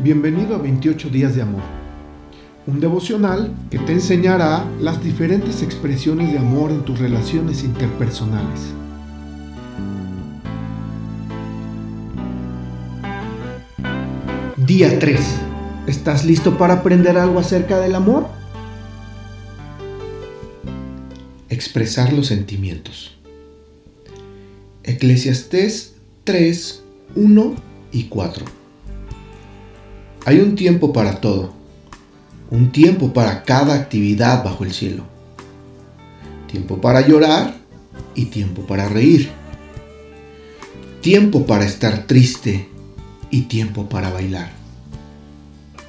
Bienvenido a 28 días de amor, un devocional que te enseñará las diferentes expresiones de amor en tus relaciones interpersonales. Día 3. ¿Estás listo para aprender algo acerca del amor? Expresar los sentimientos. Eclesiastés 3, 1 y 4. Hay un tiempo para todo, un tiempo para cada actividad bajo el cielo. Tiempo para llorar y tiempo para reír. Tiempo para estar triste y tiempo para bailar.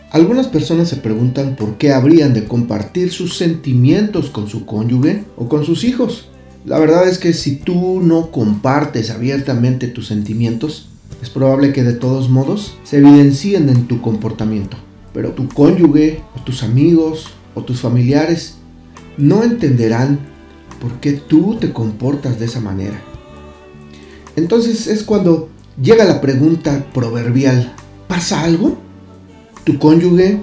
Algunas personas se preguntan por qué habrían de compartir sus sentimientos con su cónyuge o con sus hijos. La verdad es que si tú no compartes abiertamente tus sentimientos, es probable que de todos modos se evidencien en tu comportamiento. Pero tu cónyuge tus amigos o tus familiares no entenderán por qué tú te comportas de esa manera. Entonces es cuando llega la pregunta proverbial, ¿pasa algo? ¿Tu cónyuge,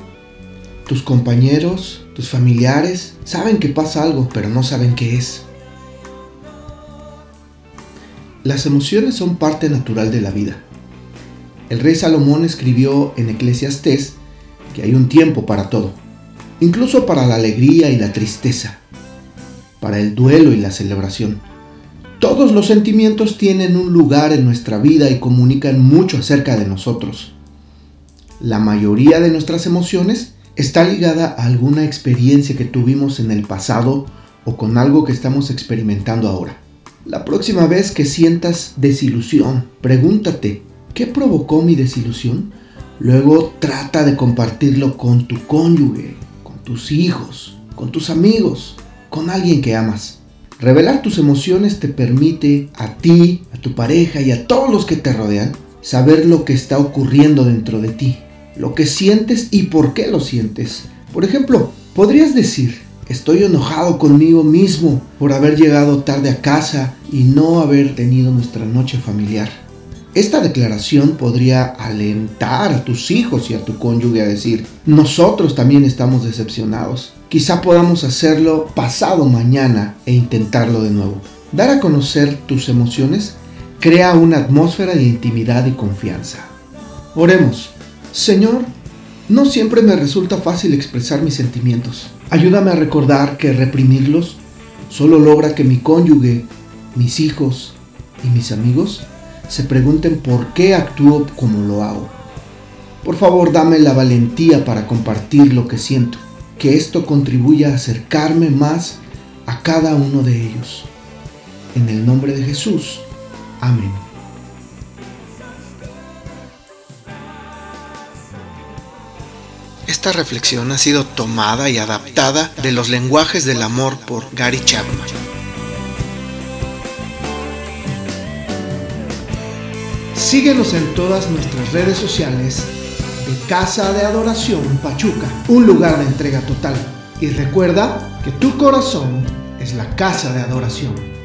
tus compañeros, tus familiares saben que pasa algo, pero no saben qué es? Las emociones son parte natural de la vida. El rey Salomón escribió en Eclesiastés que hay un tiempo para todo, incluso para la alegría y la tristeza, para el duelo y la celebración. Todos los sentimientos tienen un lugar en nuestra vida y comunican mucho acerca de nosotros. La mayoría de nuestras emociones está ligada a alguna experiencia que tuvimos en el pasado o con algo que estamos experimentando ahora. La próxima vez que sientas desilusión, pregúntate, ¿qué provocó mi desilusión? Luego trata de compartirlo con tu cónyuge, con tus hijos, con tus amigos, con alguien que amas. Revelar tus emociones te permite a ti, a tu pareja y a todos los que te rodean saber lo que está ocurriendo dentro de ti, lo que sientes y por qué lo sientes. Por ejemplo, podrías decir, Estoy enojado conmigo mismo por haber llegado tarde a casa y no haber tenido nuestra noche familiar. Esta declaración podría alentar a tus hijos y a tu cónyuge a decir, nosotros también estamos decepcionados. Quizá podamos hacerlo pasado mañana e intentarlo de nuevo. Dar a conocer tus emociones crea una atmósfera de intimidad y confianza. Oremos. Señor, no siempre me resulta fácil expresar mis sentimientos. Ayúdame a recordar que reprimirlos solo logra que mi cónyuge, mis hijos y mis amigos se pregunten por qué actúo como lo hago. Por favor, dame la valentía para compartir lo que siento, que esto contribuya a acercarme más a cada uno de ellos. En el nombre de Jesús. Amén. Esta reflexión ha sido tomada y adaptada de los lenguajes del amor por Gary Chapman. Síguenos en todas nuestras redes sociales de Casa de Adoración Pachuca, un lugar de entrega total. Y recuerda que tu corazón es la casa de adoración.